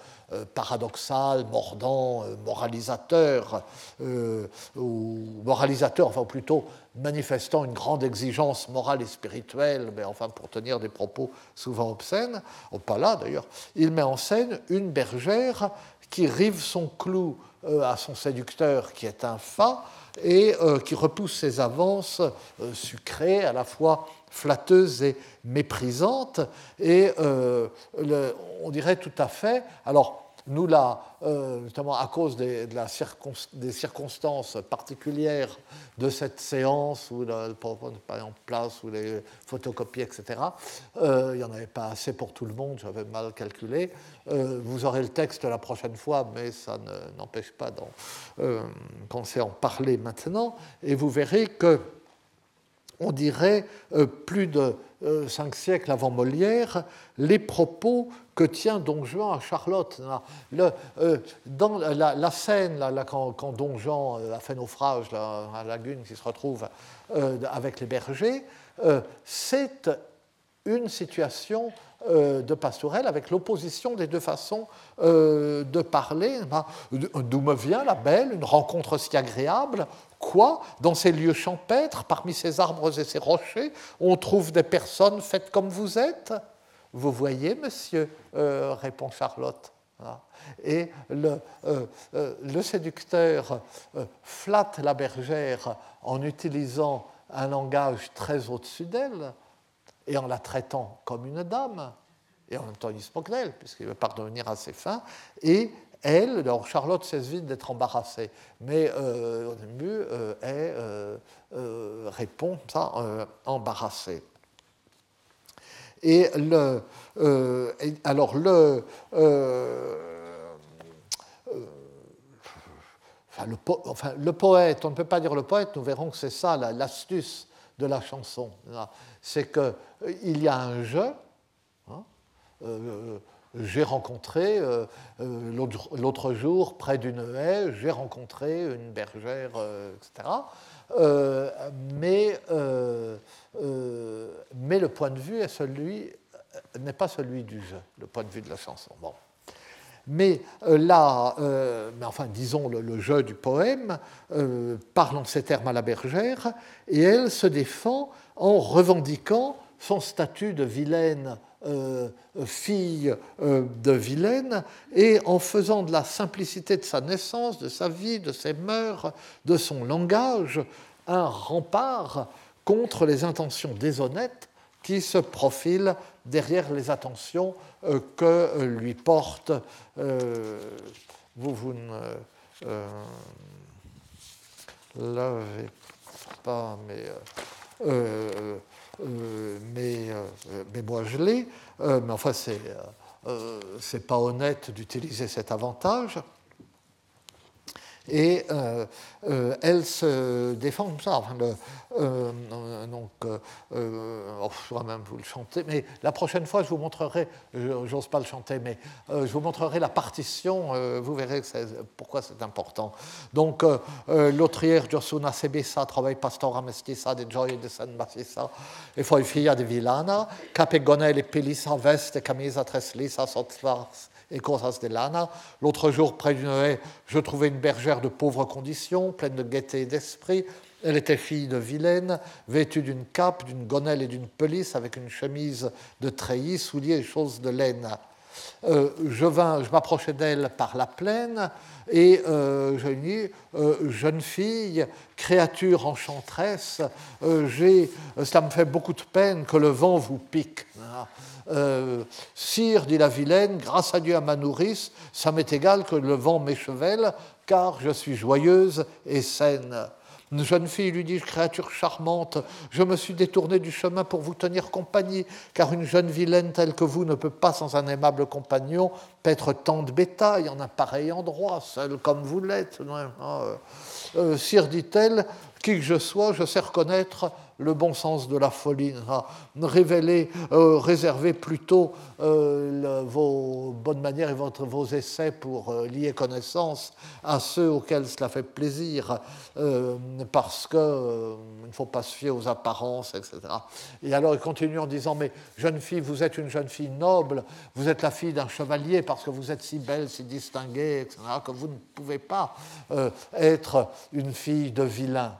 B: paradoxal, mordant, euh, moralisateur, euh, ou moralisateur, enfin plutôt manifestant une grande exigence morale et spirituelle, mais enfin pour tenir des propos souvent obscènes, ou pas là d'ailleurs, il met en scène une bergère qui rive son clou à son séducteur qui est un fa et qui repousse ses avances sucrées, à la fois flatteuses et méprisantes, et on dirait tout à fait, alors nous, là, euh, notamment à cause des, de la des circonstances particulières de cette séance, où le PowerPoint pas en place, où les photocopies, etc., euh, il n'y en avait pas assez pour tout le monde, j'avais mal calculé. Euh, vous aurez le texte la prochaine fois, mais ça n'empêche pas d'en penser en parler maintenant, et vous verrez que on dirait plus de euh, cinq siècles avant Molière, les propos que tient Don Juan à Charlotte. Euh, dans la, scène, là, quand, Don Juan a fait naufrage, la, la lagune qui se retrouve euh, avec les bergers, c'est une situation de pastorelle avec l'opposition des deux façons de parler. D'où me vient la belle, une rencontre si agréable Quoi Dans ces lieux champêtres, parmi ces arbres et ces rochers, on trouve des personnes faites comme vous êtes? Vous voyez, monsieur répond Charlotte. Et le, le séducteur flatte la bergère en utilisant un langage très au-dessus d'elle et en la traitant comme une dame, et en même temps il se moque d'elle, puisqu'il veut parvenir à ses fins, et elle, alors Charlotte cesse vite d'être embarrassée, mais euh, au début, euh, elle euh, répond ça embarrassée. Et le, alors le, enfin, le, enfin, le, poète, on ne peut pas dire le poète, nous verrons que c'est ça l'astuce de la chanson. C'est qu'il y a un jeu, hein, j'ai rencontré, euh, euh, l'autre jour, près d'une haie, j'ai rencontré une bergère, euh, etc. mais, mais le point de vue est celui, n'est pas celui du jeu, le point de vue de la chanson. Bon. Mais là, mais enfin, disons le, jeu du poème, parlons ces termes à la bergère, et elle se défend en revendiquant son statut de vilaine euh, fille euh, de Vilaine, et en faisant de la simplicité de sa naissance, de sa vie, de ses mœurs, de son langage, un rempart contre les intentions déshonnêtes qui se profilent derrière les attentions euh, que lui porte. vous, vous ne l'avez pas, mais euh, mais, euh, mais moi je l'ai. Euh, mais enfin, c'est c'est pas honnête d'utiliser cet avantage. Et elle se défend comme ça. Enfin, le, euh, donc, euh, euh, oh, je vais même vous le chanter, mais la prochaine fois, je vous montrerai, j'ose pas le chanter, mais je vous montrerai la partition, vous verrez pourquoi c'est important. Donc, l'autrière Josuna Sebesa travaille pastora mestiza de gioia de San Bassisa e foi figlia di Villana, capegonelle pelissa veste camisa tres lisa et cosas de lana. L'autre jour, près d'une haie, je trouvais une bergère de pauvres conditions, pleine de gaieté et d'esprit. Elle était fille de Vilaine, vêtue d'une cape, d'une gonelle et d'une pelisse, avec une chemise de treillis, souliers et choses de laine. Euh, je, je m'approchais d'elle par la plaine et euh, je lui dis euh, Jeune fille, créature enchanteresse, cela me fait beaucoup de peine que le vent vous pique. Sire, dit la vilaine, grâce à Dieu à ma nourrice, ça m'est égal que le vent m'échevelle, car je suis joyeuse et saine. Une jeune fille lui dit Créature charmante, je me suis détournée du chemin pour vous tenir compagnie, car une jeune vilaine telle que vous ne peut pas, sans un aimable compagnon, paître tant de bétail en un pareil endroit, seule comme vous l'êtes. Euh, sire, dit-elle, qui que je sois, je sais reconnaître le bon sens de la folie, révéler, euh, réserver plutôt euh, vos bonnes manières et vos essais pour euh, lier connaissance à ceux auxquels cela fait plaisir, parce qu'il ne faut pas se fier aux apparences, etc. Et alors il continue en disant, mais jeune fille, vous êtes une jeune fille noble, vous êtes la fille d'un chevalier parce que vous êtes si belle, si distinguée, etc., que vous ne pouvez pas être une fille de vilain.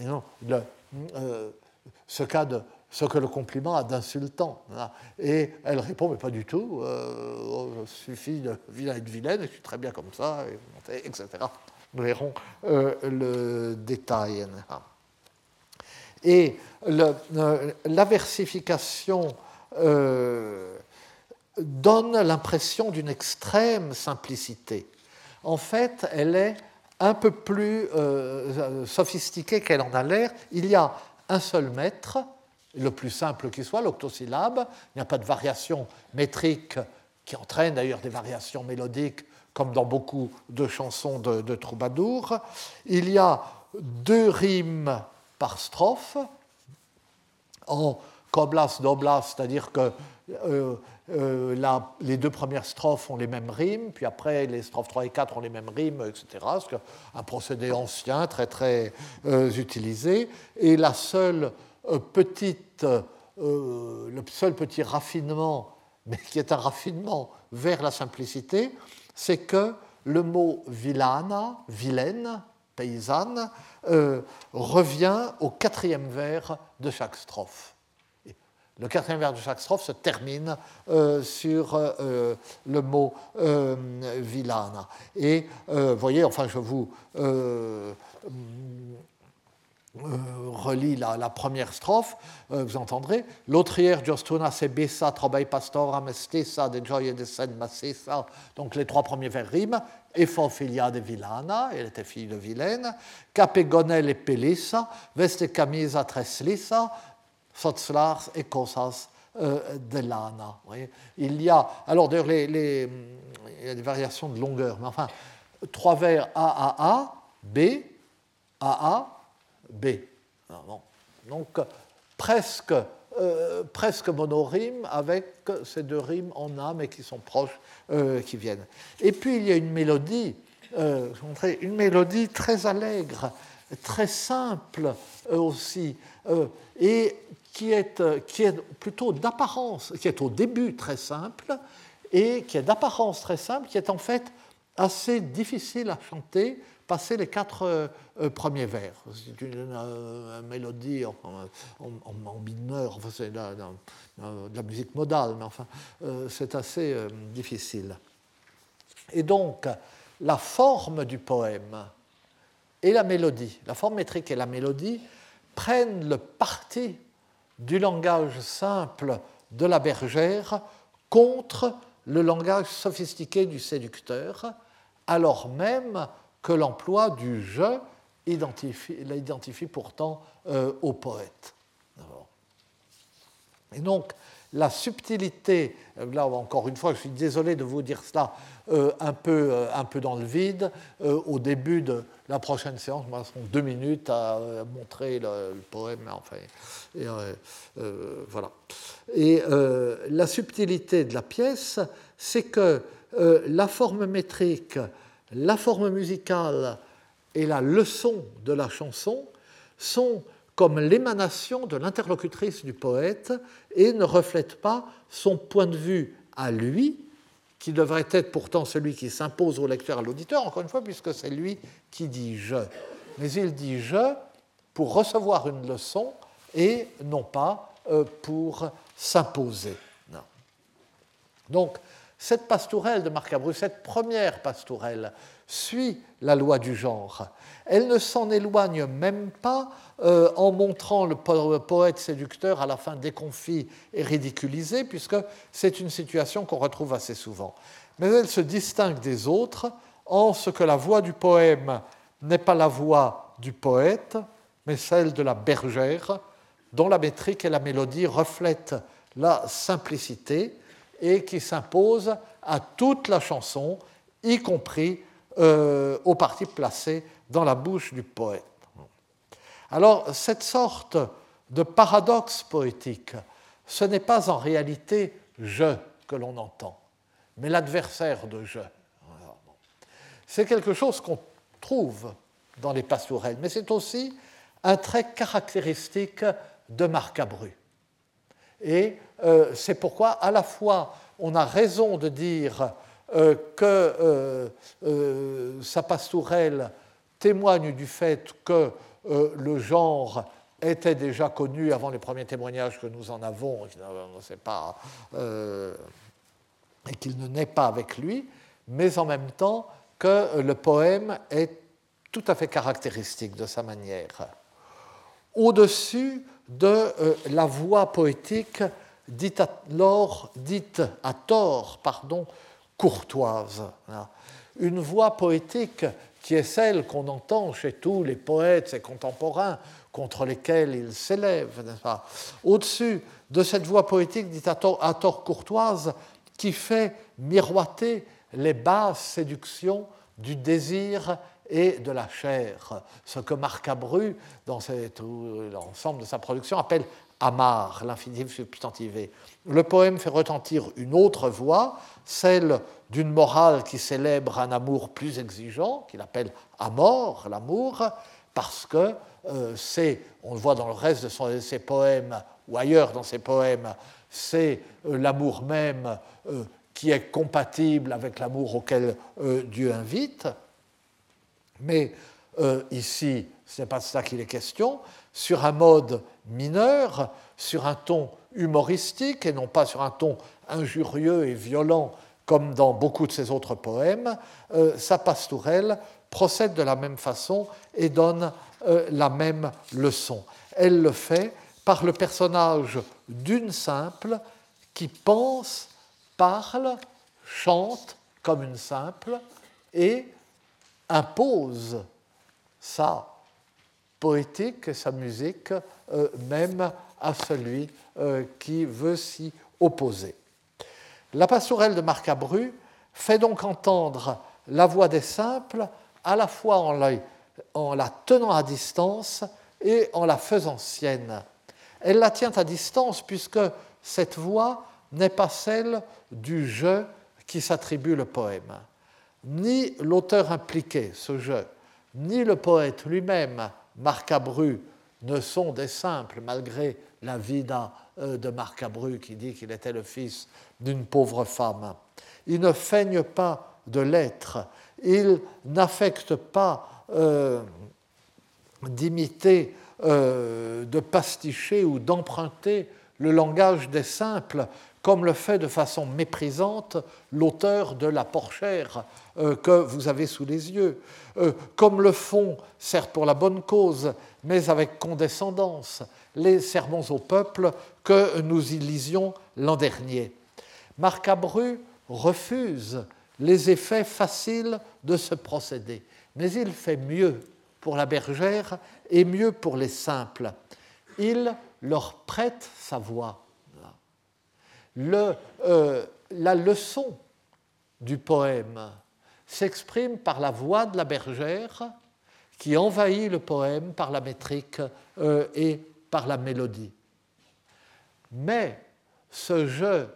B: Et non, le, euh, ce, que le compliment a d'insultant. Et elle répond, mais pas du tout, euh, suffit de vilain et de vilaine, je suis très bien comme ça, etc. Nous verrons euh, le détail. Et la versification donne l'impression d'une extrême simplicité. En fait, elle est un peu plus euh, sophistiqué qu'elle en a l'air. Il y a un seul maître, le plus simple qui soit, l'octosyllabe. Il n'y a pas de variation métrique qui entraîne d'ailleurs des variations mélodiques, comme dans beaucoup de chansons de, de troubadour. Il y a deux rimes par strophe, en coblas, doblas, c'est-à-dire que euh, euh, les deux premières strophes ont les mêmes rimes, puis après les strophes 3 et 4 ont les mêmes rimes, etc. C'est un procédé ancien, très très euh, utilisé. Et la seule petite, le seul petit raffinement, mais qui est un raffinement vers la simplicité, c'est que le mot villana, vilaine, paysanne, revient au quatrième vers de chaque strophe. Le quatrième vers de chaque strophe se termine euh, sur euh, le mot euh, villana. Et vous voyez, enfin, je vous relis la, première strophe, vous entendrez. L'autrière Giostuna se besa trobei pastora mestessa de gioia de sen massessa. Donc les trois premiers vers riment. E filia de villana, elle était fille de vilaine. Capegonel et pelissa, veste camisa treslissa, Sotzlars et Kosas euh, de Lana. Il y a, alors d'ailleurs, les, il y a des variations de longueur, mais enfin, trois vers AAA, B, AA, B. Donc, presque, euh, presque monorime avec ces deux rimes en A, mais qui sont proches, euh, qui viennent. Et puis, il y a une mélodie, une mélodie très allègre, très simple aussi, et qui est, euh, qui est plutôt d'apparence, qui est au début très simple, et qui est d'apparence très simple, qui est en fait assez difficile à chanter passer les quatre euh, euh, premiers vers. C'est une, mélodie en, en, mineur, enfin, c'est de, la musique modale, mais enfin, c'est assez difficile. Et donc, la forme du poème et la mélodie, la forme métrique et la mélodie prennent le parti du langage simple de la bergère contre le langage sophistiqué du séducteur, alors même que l'emploi du je l'identifie pourtant euh, au poète. Et donc, la subtilité, là encore une fois, je suis désolé de vous dire cela euh, un, peu, euh, un peu dans le vide, au début de la prochaine séance, moi, seront deux minutes à, montrer le, poème. Enfin, euh, euh, voilà. Et euh, la subtilité de la pièce, c'est que la forme métrique, la forme musicale et la leçon de la chanson sont comme l'émanation de l'interlocutrice du poète et ne reflètent pas son point de vue à lui, qui devrait être pourtant celui qui s'impose au lecteur, à l'auditeur, encore une fois, puisque c'est lui qui dit je. Mais il dit je pour recevoir une leçon et non pas euh, pour s'imposer. Donc, cette pastourelle de Marc Abreu, cette première pastourelle, suit la loi du genre. Elle ne s'en éloigne même pas euh, en montrant le poète séducteur à la fin déconfit et ridiculisé, puisque c'est une situation qu'on retrouve assez souvent. Mais elle se distingue des autres en ce que la voix du poème n'est pas la voix du poète, mais celle de la bergère, dont la métrique et la mélodie reflètent la simplicité et qui s'impose à toute la chanson, y compris euh, aux parties placées dans la bouche du poète. Alors, cette sorte de paradoxe poétique, ce n'est pas en réalité je que l'on entend, mais l'adversaire de je. C'est quelque chose qu'on trouve dans les pastourelles, mais c'est aussi un trait caractéristique de Marc Abru. Et euh, c'est pourquoi, à la fois, on a raison de dire euh, que euh, sa pastourelle témoigne du fait que le genre était déjà connu avant les premiers témoignages que nous en avons, et, et qu'il ne naît pas avec lui, mais en même temps que le poème est tout à fait caractéristique de sa manière. Au-dessus de la voix poétique dite à, à tort pardon, courtoise. Une voix poétique qui est celle qu'on entend chez tous les poètes et contemporains contre lesquels il s'élève, Au-dessus de cette voix poétique dite à tort, courtoise qui fait miroiter les basses séductions du désir et de la chair, ce que Marc Abru, dans l'ensemble de sa production, appelle amar, l'infinitif substantivé. Le poème fait retentir une autre voix, celle d'une morale qui célèbre un amour plus exigeant, qu'il appelle amor, l'amour, parce que euh, c'est, on le voit dans le reste de ses poèmes, ou ailleurs dans ses poèmes, c'est euh, l'amour même euh, qui est compatible avec l'amour auquel Dieu invite. Mais ici, ce n'est pas de ça qu'il est question, sur un mode mineur, sur un ton humoristique et non pas sur un ton injurieux et violent comme dans beaucoup de ses autres poèmes, euh, sa pastourelle procède de la même façon et donne euh, la même leçon. Elle le fait par le personnage d'une simple qui pense, parle, chante comme une simple et impose sa poétique sa musique euh, même à celui qui veut s'y opposer. La pastourelle de Marcabru fait donc entendre la voix des simples à la fois en la, tenant à distance et en la faisant sienne. Elle la tient à distance puisque cette voix n'est pas celle du jeu qui s'attribue le poème. Ni l'auteur impliqué, ce jeu, ni le poète lui-même, Marcabru, ne sont des simples malgré la vida euh, de Marcabru qui dit qu'il était le fils d'une pauvre femme. Il ne feigne pas de l'être, il n'affecte pas euh, d'imiter, euh, de pasticher ou d'emprunter le langage des simples, comme le fait de façon méprisante l'auteur de La Porchère euh, que vous avez sous les yeux, comme le font, certes pour la bonne cause, mais avec condescendance, les sermons au peuple que nous y lisions l'an dernier. Marcabru refuse les effets faciles de ce procédé, mais il fait mieux pour la bergère et mieux pour les simples. Il leur prête sa voix. Euh, la leçon du poème s'exprime par la voix de la bergère qui envahit le poème par la métrique euh, et par la mélodie. Mais ce jeu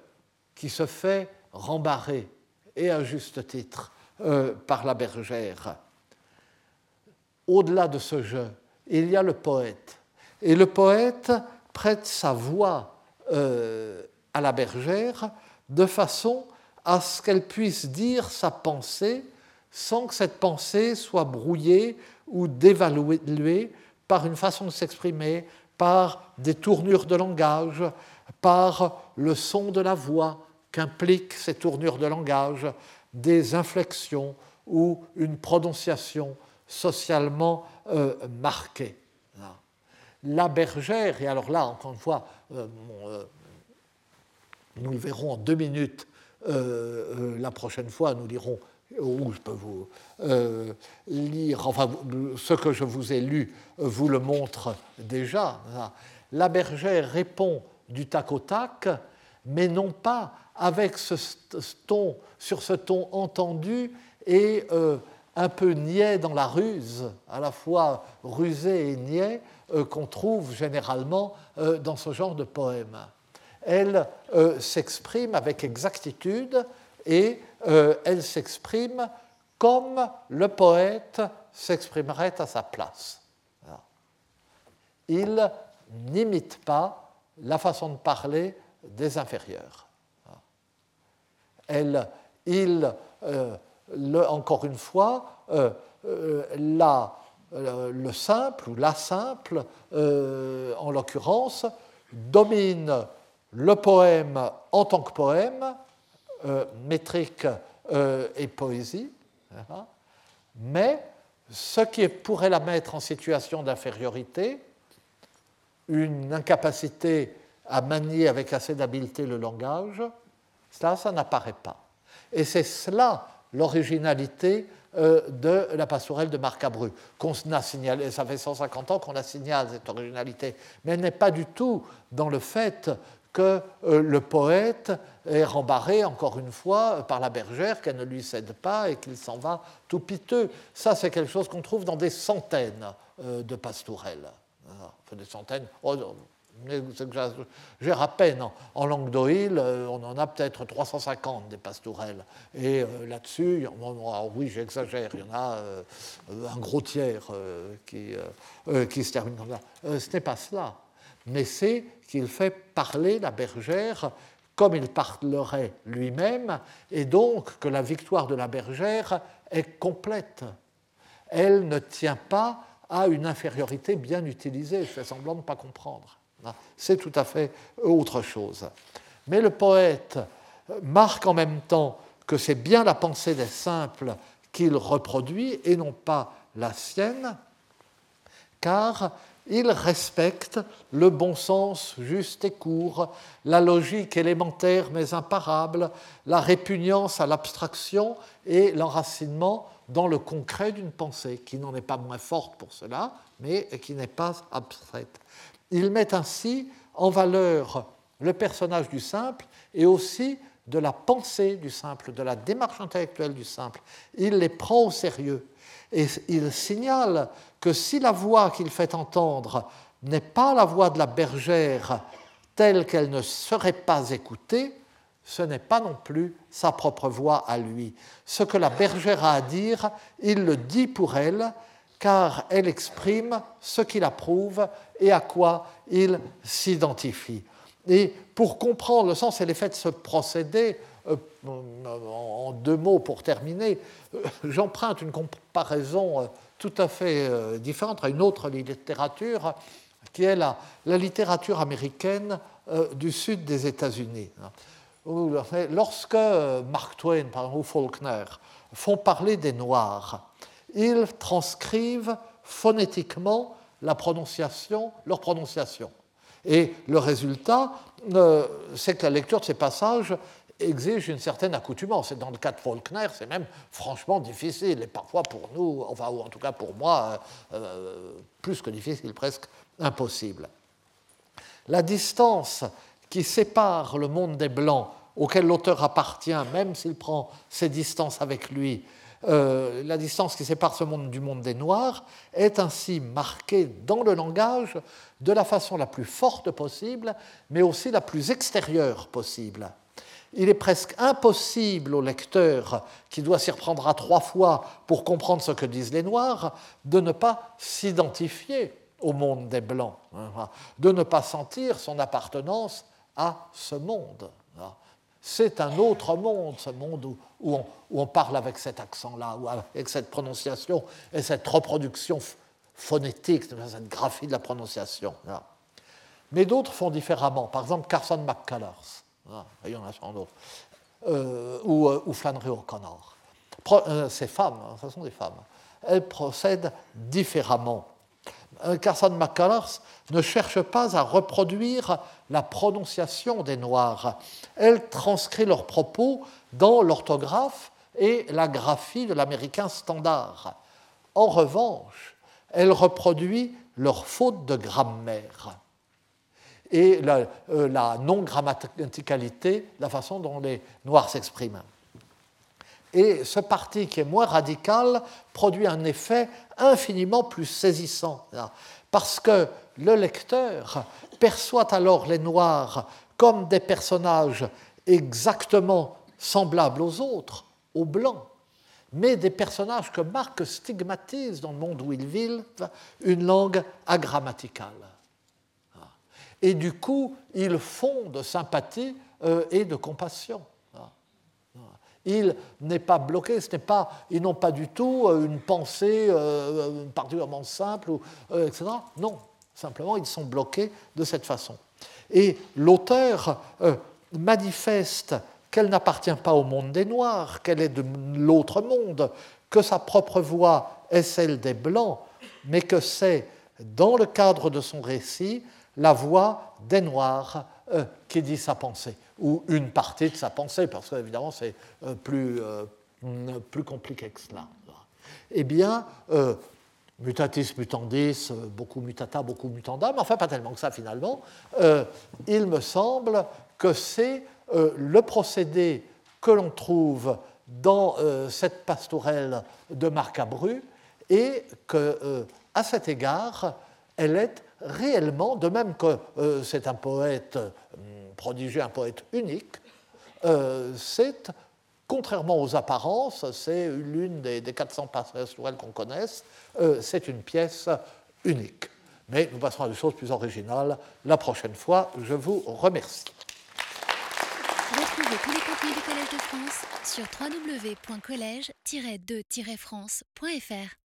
B: qui se fait rembarrer, et à juste titre, euh, par la bergère. Au-delà de ce jeu, il y a le poète. Et le poète prête sa voix à la bergère de façon à ce qu'elle puisse dire sa pensée sans que cette pensée soit brouillée ou dévaluée par une façon de s'exprimer, par des tournures de langage, par le son de la voix, qu'impliquent ces tournures de langage, des inflexions ou une prononciation socialement euh, marquée. La bergère, et alors là, encore une fois, euh, euh, nous le verrons en deux minutes la prochaine fois, nous lirons, ou je peux vous lire, enfin, ce que je vous ai lu vous le montre déjà. La bergère répond du tac au tac, mais non pas avec ce ton, sur ce ton entendu et euh, un peu niais dans la ruse, à la fois rusé et niais, euh, qu'on trouve généralement euh, dans ce genre de poème. Elle s'exprime avec exactitude et elle s'exprime comme le poète s'exprimerait à sa place. Il n'imite pas la façon de parler des inférieurs il, euh, encore une fois, euh, euh, le simple ou la simple, en l'occurrence, domine le poème en tant que poème, métrique et poésie, hein, mais ce qui pourrait la mettre en situation d'infériorité, une incapacité à manier avec assez d'habileté le langage, ça, ça n'apparaît pas. Et c'est cela l'originalité euh, de la pastorelle de Marcabru, qu'on a signalé, ça fait 150 ans qu'on a signalé cette originalité, mais elle n'est pas du tout dans le fait que euh, le poète est rembarré, encore une fois, par la bergère, qu'elle ne lui cède pas et qu'il s'en va tout piteux. Ça, c'est quelque chose qu'on trouve dans des centaines euh, de pastourelles. Des centaines, oh, à peine. En langue d'Oïl, euh, on en a peut-être 350 des pastourelles. Et là-dessus, oui, j'exagère, il y en a un gros tiers qui, qui, se termine comme ça. ce n'est pas cela. Mais c'est qu'il fait parler la bergère comme il parlerait lui-même, et donc que la victoire de la bergère est complète. Elle ne tient pas à une infériorité bien utilisée. Je fais semblant de ne pas comprendre. C'est tout à fait autre chose. Mais le poète marque en même temps que c'est bien la pensée des simples qu'il reproduit et non pas la sienne, car il respecte le bon sens juste et court, la logique élémentaire mais imparable, la répugnance à l'abstraction et l'enracinement dans le concret d'une pensée, qui n'en est pas moins forte pour cela, mais qui n'est pas abstraite. Il met ainsi en valeur le personnage du simple et aussi de la pensée du simple, de la démarche intellectuelle du simple. Il les prend au sérieux et il signale que si la voix qu'il fait entendre n'est pas la voix de la bergère telle qu'elle ne serait pas écoutée, ce n'est pas non plus sa propre voix à lui. Ce que la bergère a à dire, il le dit pour elle, car elle exprime ce qu'il approuve et à quoi il s'identifie. Et pour comprendre le sens et l'effet de ce procédé, en deux mots pour terminer, euh, j'emprunte une comparaison euh, tout à fait différente à une autre littérature, qui est la, littérature américaine du sud des États-Unis. Lorsque Mark Twain ou Faulkner font parler des Noirs, ils transcrivent phonétiquement leur prononciation. Et le résultat, euh, c'est que la lecture de ces passages exige une certaine accoutumance. Et dans le cas de Faulkner, c'est même franchement difficile, et parfois pour nous, enfin, ou en tout cas pour moi, euh, euh, plus que difficile, presque impossible. La distance qui sépare le monde des Blancs, auquel l'auteur appartient, même s'il prend ses distances avec lui, euh, la distance qui sépare ce monde du monde des Noirs est ainsi marquée dans le langage de la façon la plus forte possible, mais aussi la plus extérieure possible. Il est presque impossible au lecteur, qui doit s'y reprendre à trois fois pour comprendre ce que disent les Noirs, de ne pas s'identifier au monde des Blancs, hein, de ne pas sentir son appartenance à ce monde. Hein. C'est un autre monde, ce monde où, on, parle avec cet accent-là, avec cette prononciation et cette reproduction phonétique, cette graphie de la prononciation. Mais d'autres font différemment. Par exemple, Carson McCullers, il y en a sans euh, ou, euh, ou, Flannery O'Connor. Euh, ces femmes, hein, ce sont des femmes, elles procèdent différemment. Carson McCullers ne cherche pas à reproduire la prononciation des Noirs. Elle transcrit leurs propos dans l'orthographe et la graphie de l'américain standard. En revanche, elle reproduit leurs fautes de grammaire et la, euh, la non-grammaticalité, la façon dont les Noirs s'expriment. Et ce parti qui est moins radical produit un effet infiniment plus saisissant, parce que le lecteur perçoit alors les Noirs comme des personnages exactement semblables aux autres, aux Blancs, mais des personnages que Marc stigmatise dans le monde où il vit une langue agrammaticale. Et du coup, ils font de sympathie euh, et de compassion. Il n'est pas bloqué, ce n'est pas, ils n'ont pas du tout euh, une pensée euh, particulièrement simple, ou, euh, etc. Non, simplement ils sont bloqués de cette façon. Et l'auteur manifeste qu'elle n'appartient pas au monde des Noirs, qu'elle est de l'autre monde, que sa propre voix est celle des Blancs, mais que c'est, dans le cadre de son récit, la voix des Noirs qui dit sa pensée ou une partie de sa pensée, parce qu'évidemment c'est euh, plus, euh, plus compliqué que cela. Eh bien, euh, mutatis mutandis, beaucoup mutata, beaucoup mutanda, mais enfin pas tellement que ça finalement, il me semble que c'est le procédé que l'on trouve dans cette pastorelle de Marcabru et que, à cet égard, elle est réellement, de même que c'est un poète prodigieux, un poète unique, euh, c'est, contrairement aux apparences, c'est l'une des, 400 passages qu'on connaisse, euh, c'est une pièce unique. Mais nous passerons à des choses plus originales la prochaine fois. Je vous remercie.
A: Retrouvez tous les contenus du Collège de France sur www.colège-2-france.fr.